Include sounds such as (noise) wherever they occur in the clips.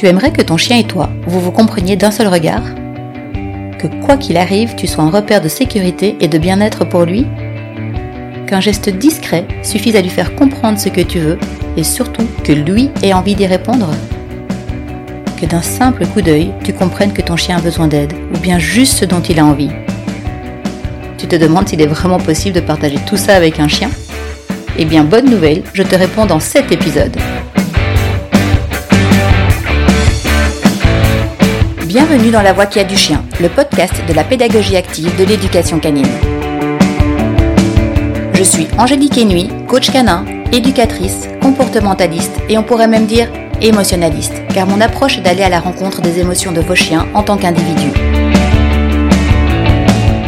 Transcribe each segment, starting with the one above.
Tu aimerais que ton chien et toi, vous vous compreniez d'un seul regard? Que quoi qu'il arrive, tu sois un repère de sécurité et de bien-être pour lui? Qu'un geste discret suffise à lui faire comprendre ce que tu veux et surtout que lui ait envie d'y répondre? Que d'un simple coup d'œil, tu comprennes que ton chien a besoin d'aide ou bien juste ce dont il a envie? Tu te demandes s'il est vraiment possible de partager tout ça avec un chien? Eh bien, bonne nouvelle, je te réponds dans cet épisode. Bienvenue dans La Voix qui a du chien, le podcast de la pédagogie active de l'éducation canine. Je suis Angélique Enui, coach canin, éducatrice, comportementaliste et on pourrait même dire émotionnaliste, car mon approche est d'aller à la rencontre des émotions de vos chiens en tant qu'individus.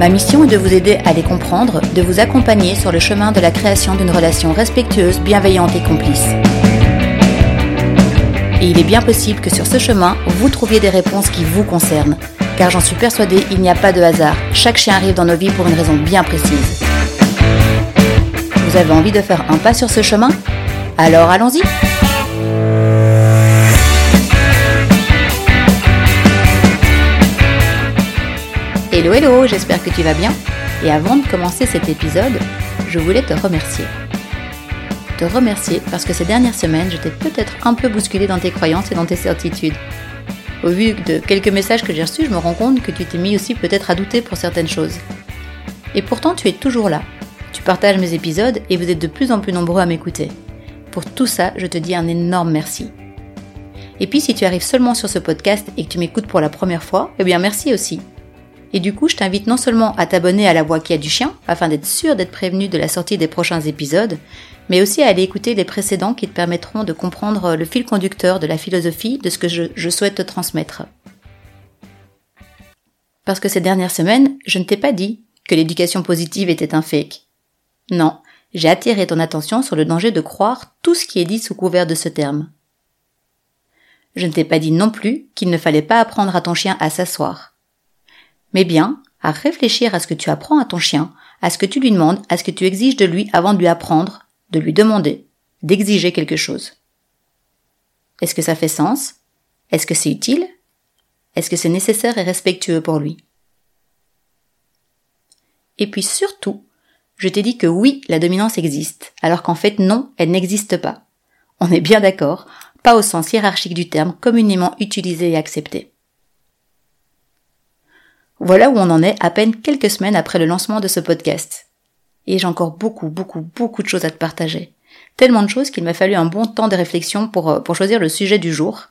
Ma mission est de vous aider à les comprendre, de vous accompagner sur le chemin de la création d'une relation respectueuse, bienveillante et complice. Et il est bien possible que sur ce chemin, vous trouviez des réponses qui vous concernent. Car j'en suis persuadée, il n'y a pas de hasard. Chaque chien arrive dans nos vies pour une raison bien précise. Vous avez envie de faire un pas sur ce chemin? Alors allons-y Hello hello, j'espère que tu vas bien. Et avant de commencer cet épisode, je voulais te remercier remercier parce que ces dernières semaines, j'étais peut-être un peu bousculée dans tes croyances et dans tes certitudes. Au vu de quelques messages que j'ai reçus, je me rends compte que tu t'es mis aussi peut-être à douter pour certaines choses. Et pourtant, tu es toujours là. Tu partages mes épisodes et vous êtes de plus en plus nombreux à m'écouter. Pour tout ça, je te dis un énorme merci. Et puis, si tu arrives seulement sur ce podcast et que tu m'écoutes pour la première fois, eh bien merci aussi. Et du coup, je t'invite non seulement à t'abonner à la voix qui a du chien, afin d'être sûr d'être prévenu de la sortie des prochains épisodes, mais aussi à aller écouter les précédents qui te permettront de comprendre le fil conducteur de la philosophie de ce que je, souhaite te transmettre. Parce que ces dernières semaines, je ne t'ai pas dit que l'éducation positive était un fake. Non, j'ai attiré ton attention sur le danger de croire tout ce qui est dit sous couvert de ce terme. Je ne t'ai pas dit non plus qu'il ne fallait pas apprendre à ton chien à s'asseoir. Mais bien à réfléchir à ce que tu apprends à ton chien, à ce que tu lui demandes, à ce que tu exiges de lui avant de lui apprendre, de lui demander, d'exiger quelque chose. Est-ce que ça fait sens? Est-ce que c'est utile? Est-ce que c'est nécessaire et respectueux pour lui? Et puis surtout, je t'ai dit que oui, la dominance existe, alors qu'en fait non, elle n'existe pas. On est bien d'accord, pas au sens hiérarchique du terme communément utilisé et accepté. Voilà où on en est à peine quelques semaines après le lancement de ce podcast et j'ai encore beaucoup, beaucoup, beaucoup de choses à te partager. Tellement de choses qu'il m'a fallu un bon temps de réflexion pour, euh, pour choisir le sujet du jour.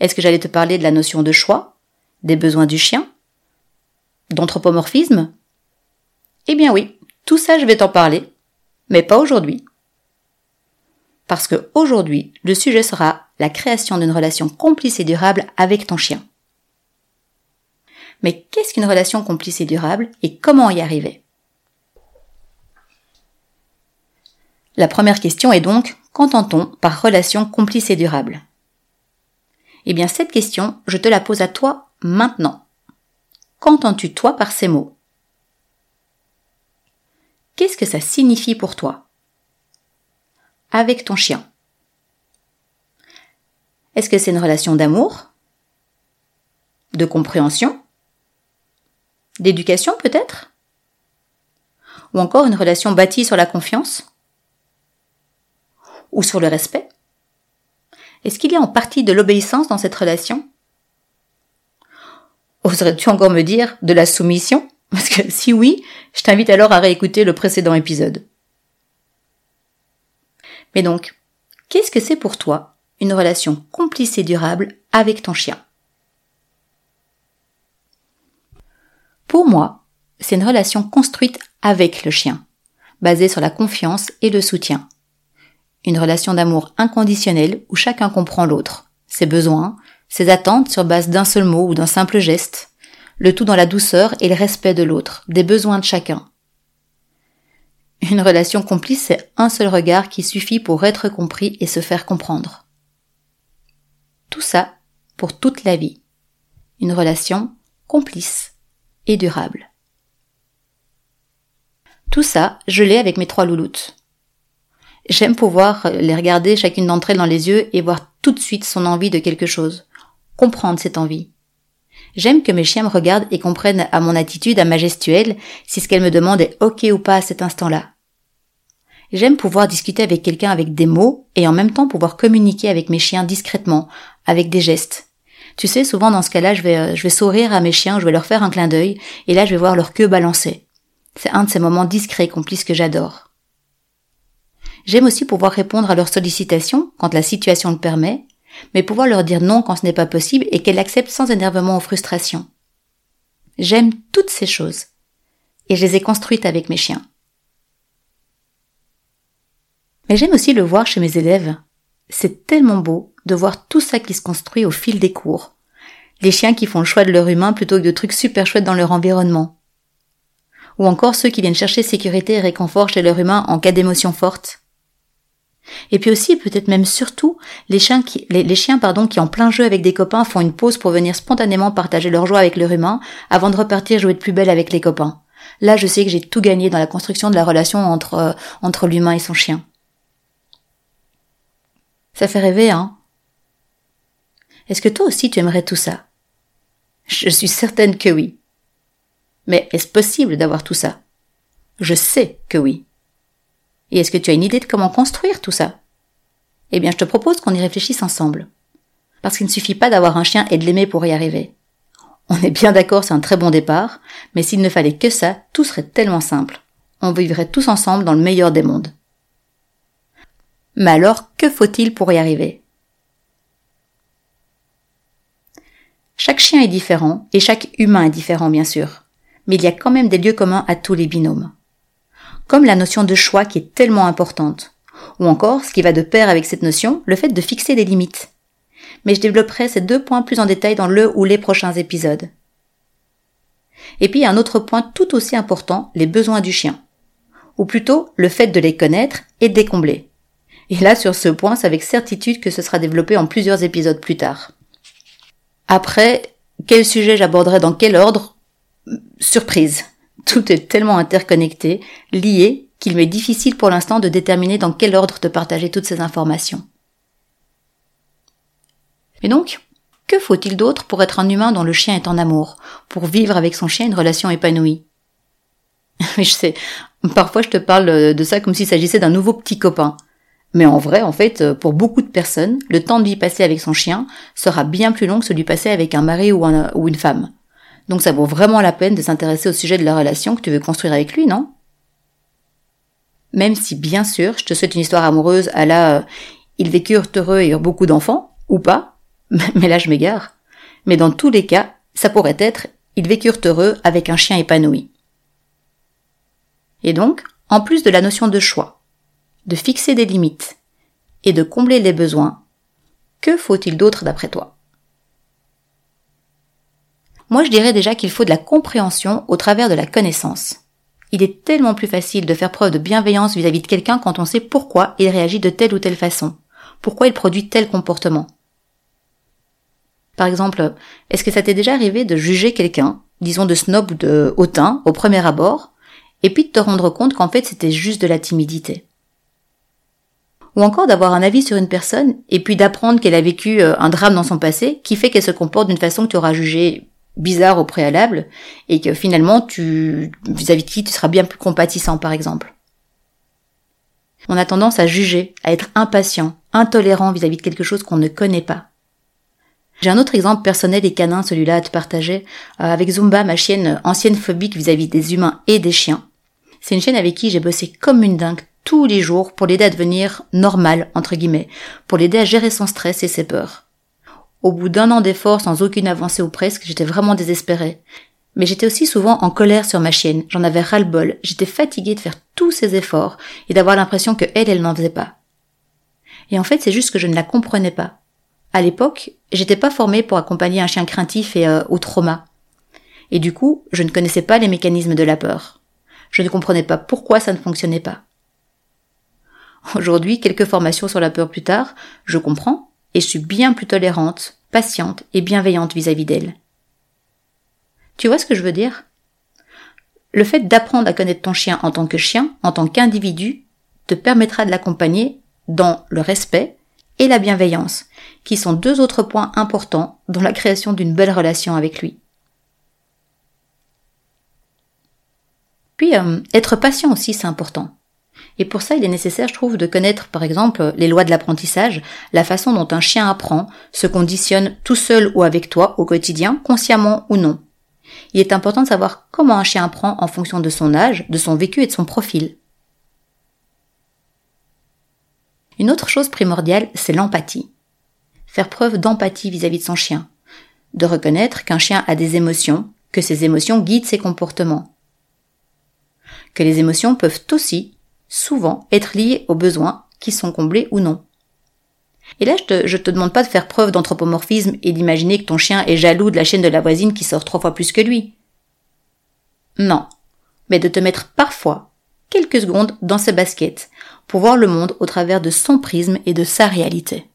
Est-ce que j'allais te parler de la notion de choix, des besoins du chien, d'anthropomorphisme? Eh bien oui, tout ça je vais t'en parler, mais pas aujourd'hui. Parce que aujourd'hui, le sujet sera la création d'une relation complice et durable avec ton chien. Mais qu'est-ce qu'une relation complice et durable et comment y arriver? La première question est donc, qu'entend-on par relation complice et durable? Eh bien cette question, je te la pose à toi maintenant. Qu'entends-tu toi par ces mots? Qu'est-ce que ça signifie pour toi? Avec ton chien. Est-ce que c'est une relation d'amour? De compréhension? D'éducation peut-être? Ou encore une relation bâtie sur la confiance? Ou sur le respect? Est-ce qu'il y a en partie de l'obéissance dans cette relation? Oserais-tu encore me dire de la soumission? Parce que si oui, je t'invite alors à réécouter le précédent épisode. Mais donc, qu'est-ce que c'est pour toi une relation complice et durable avec ton chien? Pour moi, c'est une relation construite avec le chien, basée sur la confiance et le soutien, une relation d'amour inconditionnel où chacun comprend l'autre, ses besoins, ses attentes sur base d'un seul mot ou d'un simple geste, le tout dans la douceur et le respect de l'autre, des besoins de chacun. Une relation complice, c'est un seul regard qui suffit pour être compris et se faire comprendre. Tout ça pour toute la vie. Une relation complice et durable. Tout ça, je l'ai avec mes trois louloutes. J'aime pouvoir les regarder chacune d'entre elles dans les yeux et voir tout de suite son envie de quelque chose. comprendre cette envie. J'aime que mes chiens me regardent et comprennent à mon attitude, à ma gestuelle, si ce qu'elles me demandent est ok ou pas à cet instant-là. J'aime pouvoir discuter avec quelqu'un avec des mots et en même temps pouvoir communiquer avec mes chiens discrètement, avec des gestes. Tu sais, souvent dans ce cas-là, je vais, euh, je vais sourire à mes chiens, je vais leur faire un clin d'œil, et là je vais voir leur queue balancer. C'est un de ces moments discrets, complices que j'adore. J'aime aussi pouvoir répondre à leurs sollicitations quand la situation le permet, mais pouvoir leur dire non quand ce n'est pas possible et qu'elles l'acceptent sans énervement ou frustration. J'aime toutes ces choses. Et je les ai construites avec mes chiens. Mais j'aime aussi le voir chez mes élèves. C'est tellement beau de voir tout ça qui se construit au fil des cours. Les chiens qui font le choix de leur humain plutôt que de trucs super chouettes dans leur environnement. Ou encore ceux qui viennent chercher sécurité et réconfort chez leur humain en cas d'émotion forte. Et puis aussi, peut-être même surtout, les chiens, qui, les, chiens pardon, qui en plein jeu avec des copains font une pause pour venir spontanément partager leur joie avec leur humain avant de repartir jouer de plus belle avec les copains. Là, je sais que j'ai tout gagné dans la construction de la relation entre, euh, entre l'humain et son chien. Ça fait rêver, hein Est-ce que toi aussi tu aimerais tout ça? Je suis certaine que oui. Mais est-ce possible d'avoir tout ça? Je sais que oui. Et est-ce que tu as une idée de comment construire tout ça? Eh bien, je te propose qu'on y réfléchisse ensemble. Parce qu'il ne suffit pas d'avoir un chien et de l'aimer pour y arriver. On est bien d'accord, c'est un très bon départ, mais s'il ne fallait que ça, tout serait tellement simple. On vivrait tous ensemble dans le meilleur des mondes. Mais alors, que faut-il pour y arriver? Chaque chien est différent, et chaque humain est différent, bien sûr. Mais il y a quand même des lieux communs à tous les binômes comme la notion de choix qui est tellement importante. Ou encore, ce qui va de pair avec cette notion, le fait de fixer des limites. Mais je développerai ces deux points plus en détail dans le ou les prochains épisodes. Et puis un autre point tout aussi important, les besoins du chien. Ou plutôt, le fait de les connaître et de les combler. Et là, sur ce point, c'est avec certitude que ce sera développé en plusieurs épisodes plus tard. Après, quel sujet j'aborderai dans quel ordre? Surprise. Tout est tellement interconnecté, lié, qu'il m'est difficile pour l'instant de déterminer dans quel ordre te partager toutes ces informations. Et donc, que faut-il d'autre pour être un humain dont le chien est en amour, pour vivre avec son chien une relation épanouie? (laughs) Je sais, parfois je te parle de ça comme s'il s'agissait d'un nouveau petit copain. Mais en vrai, en fait, pour beaucoup de personnes, le temps de vie passé avec son chien sera bien plus long que celui passé avec un mari ou, ou une femme. Donc ça vaut vraiment la peine de s'intéresser au sujet de la relation que tu veux construire avec lui, non? Même si, bien sûr, je te souhaite une histoire amoureuse à la euh, ils vécurent heureux et eurent beaucoup d'enfants, ou pas, (laughs) mais là je m'égare. Mais dans tous les cas, ça pourrait être ils vécurent heureux avec un chien épanoui. Et donc, en plus de la notion de choix, de fixer des limites et de combler les besoins, que faut-il d'autre d'après toi? Moi, je dirais déjà qu'il faut de la compréhension au travers de la connaissance. Il est tellement plus facile de faire preuve de bienveillance vis-à-vis de quelqu'un quand on sait pourquoi il réagit de telle ou telle façon, pourquoi il produit tel comportement. Par exemple, est-ce que ça t'est déjà arrivé de juger quelqu'un, disons de snob ou de hautain, au premier abord, et puis de te rendre compte qu'en fait c'était juste de la timidité? Ou encore d'avoir un avis sur une personne et puis d'apprendre qu'elle a vécu euh, un drame dans son passé qui fait qu'elle se comporte d'une façon que tu auras jugée bizarre au préalable et que finalement tu vis-à-vis de qui tu seras bien plus compatissant par exemple. On a tendance à juger, à être impatient, intolérant vis-à-vis de quelque chose qu'on ne connaît pas. J'ai un autre exemple personnel et canin, celui-là à te partager, euh, avec Zumba, ma chienne ancienne phobique vis-à-vis des humains et des chiens. C'est une chienne avec qui j'ai bossé comme une dingue tous les jours pour l'aider à devenir normal, entre guillemets, pour l'aider à gérer son stress et ses peurs. Au bout d'un an d'efforts sans aucune avancée ou presque, j'étais vraiment désespérée. Mais j'étais aussi souvent en colère sur ma chienne, j'en avais ras-le-bol, j'étais fatiguée de faire tous ces efforts et d'avoir l'impression que elle, elle n'en faisait pas. Et en fait, c'est juste que je ne la comprenais pas. À l'époque, j'étais pas formée pour accompagner un chien craintif et euh, au trauma. Et du coup, je ne connaissais pas les mécanismes de la peur. Je ne comprenais pas pourquoi ça ne fonctionnait pas. Aujourd'hui, quelques formations sur la peur plus tard, je comprends, et je suis bien plus tolérante, patiente et bienveillante vis-à-vis d'elle. Tu vois ce que je veux dire? Le fait d'apprendre à connaître ton chien en tant que chien, en tant qu'individu, te permettra de l'accompagner dans le respect et la bienveillance, qui sont deux autres points importants dans la création d'une belle relation avec lui. Puis, euh, être patient aussi, c'est important. Et pour ça, il est nécessaire, je trouve, de connaître, par exemple, les lois de l'apprentissage, la façon dont un chien apprend, se conditionne tout seul ou avec toi au quotidien, consciemment ou non. Il est important de savoir comment un chien apprend en fonction de son âge, de son vécu et de son profil. Une autre chose primordiale, c'est l'empathie. Faire preuve d'empathie vis-à-vis de son chien. De reconnaître qu'un chien a des émotions, que ces émotions guident ses comportements. Que les émotions peuvent aussi, souvent, être liées aux besoins qui sont comblés ou non. Et là, je te, te demande pas de faire preuve d'anthropomorphisme et d'imaginer que ton chien est jaloux de la chaîne de la voisine qui sort trois fois plus que lui. Non. Mais de te mettre parfois quelques secondes dans ses baskets pour voir le monde au travers de son prisme et de sa réalité.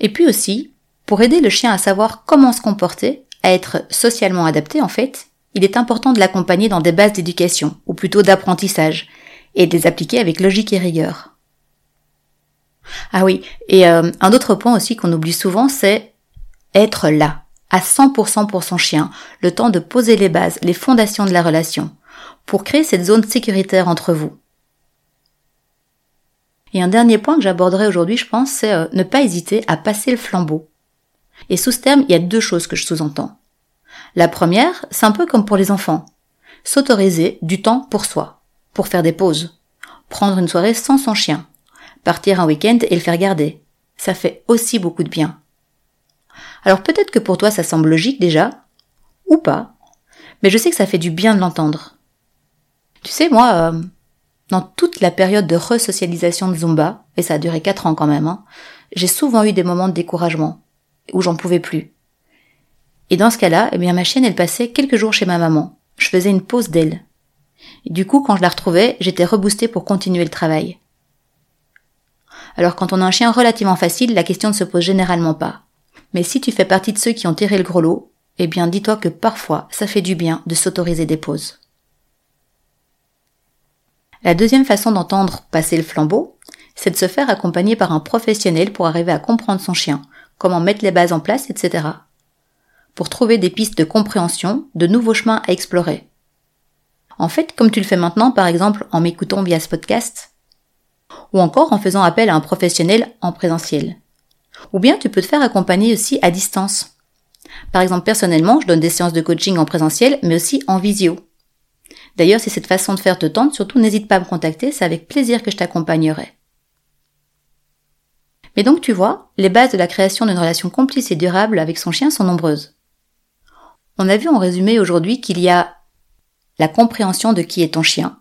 Et puis aussi, pour aider le chien à savoir comment se comporter, à être socialement adapté en fait, il est important de l'accompagner dans des bases d'éducation, ou plutôt d'apprentissage, et de les appliquer avec logique et rigueur. Ah oui, et euh, un autre point aussi qu'on oublie souvent, c'est être là, à 100% pour son chien, le temps de poser les bases, les fondations de la relation, pour créer cette zone sécuritaire entre vous. Et un dernier point que j'aborderai aujourd'hui, je pense, c'est euh, ne pas hésiter à passer le flambeau. Et sous ce terme, il y a deux choses que je sous-entends. La première, c'est un peu comme pour les enfants. S'autoriser du temps pour soi, pour faire des pauses, prendre une soirée sans son chien, partir un week-end et le faire garder. Ça fait aussi beaucoup de bien. Alors peut-être que pour toi ça semble logique déjà, ou pas, mais je sais que ça fait du bien de l'entendre. Tu sais, moi, euh, dans toute la période de resocialisation de Zumba, et ça a duré quatre ans quand même, hein, j'ai souvent eu des moments de découragement, où j'en pouvais plus. Et dans ce cas-là, eh bien, ma chienne, elle passait quelques jours chez ma maman. Je faisais une pause d'elle. Du coup, quand je la retrouvais, j'étais reboostée pour continuer le travail. Alors quand on a un chien relativement facile, la question ne se pose généralement pas. Mais si tu fais partie de ceux qui ont tiré le gros lot, eh bien dis-toi que parfois ça fait du bien de s'autoriser des pauses. La deuxième façon d'entendre passer le flambeau, c'est de se faire accompagner par un professionnel pour arriver à comprendre son chien, comment mettre les bases en place, etc. Pour trouver des pistes de compréhension, de nouveaux chemins à explorer. En fait, comme tu le fais maintenant, par exemple, en m'écoutant via ce podcast, ou encore en faisant appel à un professionnel en présentiel. Ou bien tu peux te faire accompagner aussi à distance. Par exemple, personnellement, je donne des séances de coaching en présentiel, mais aussi en visio. D'ailleurs, si cette façon de faire te tente, surtout n'hésite pas à me contacter, c'est avec plaisir que je t'accompagnerai. Mais donc tu vois, les bases de la création d'une relation complice et durable avec son chien sont nombreuses. On a vu en résumé aujourd'hui qu'il y a la compréhension de qui est ton chien,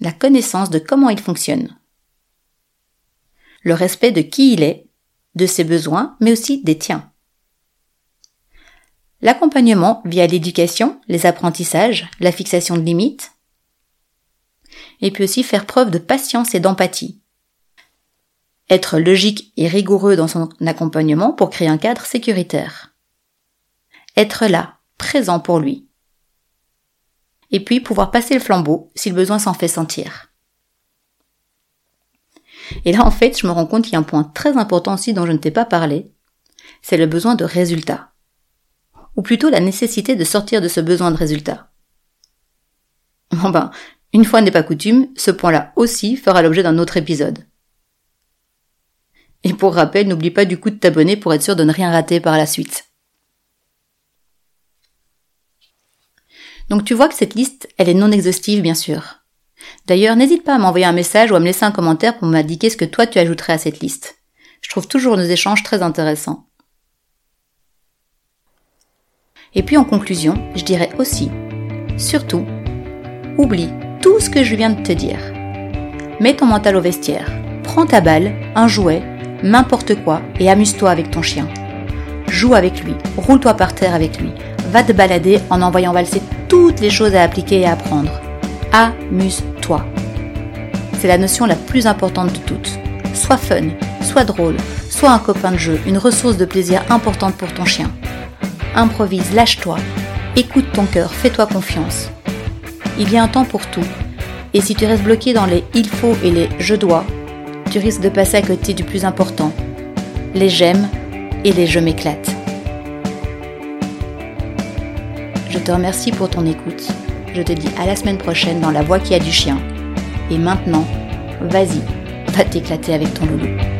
la connaissance de comment il fonctionne, le respect de qui il est, de ses besoins, mais aussi des tiens. L'accompagnement via l'éducation, les apprentissages, la fixation de limites, et puis aussi faire preuve de patience et d'empathie. Être logique et rigoureux dans son accompagnement pour créer un cadre sécuritaire. Être là, présent pour lui, et puis pouvoir passer le flambeau si le besoin s'en fait sentir. Et là, en fait, je me rends compte qu'il y a un point très important aussi dont je ne t'ai pas parlé, c'est le besoin de résultat. Ou plutôt la nécessité de sortir de ce besoin de résultat. Bon ben, une fois n'est pas coutume, ce point-là aussi fera l'objet d'un autre épisode. Et pour rappel, n'oublie pas du coup de t'abonner pour être sûr de ne rien rater par la suite. Donc tu vois que cette liste, elle est non exhaustive bien sûr. D'ailleurs, n'hésite pas à m'envoyer un message ou à me laisser un commentaire pour m'indiquer ce que toi tu ajouterais à cette liste. Je trouve toujours nos échanges très intéressants. Et puis en conclusion, je dirais aussi, surtout, oublie tout ce que je viens de te dire. Mets ton mental au vestiaire, prends ta balle, un jouet, n'importe quoi et amuse-toi avec ton chien. Joue avec lui, roule-toi par terre avec lui, va te balader en envoyant valser toutes les choses à appliquer et à apprendre. Amuse-toi. C'est la notion la plus importante de toutes. Sois fun, sois drôle, sois un copain de jeu, une ressource de plaisir importante pour ton chien. Improvise, lâche-toi, écoute ton cœur, fais-toi confiance. Il y a un temps pour tout. Et si tu restes bloqué dans les il faut et les je dois, tu risques de passer à côté du plus important, les j'aime et les je m'éclate. Je te remercie pour ton écoute. Je te dis à la semaine prochaine dans La Voix qui a du chien. Et maintenant, vas-y, va t'éclater avec ton loulou.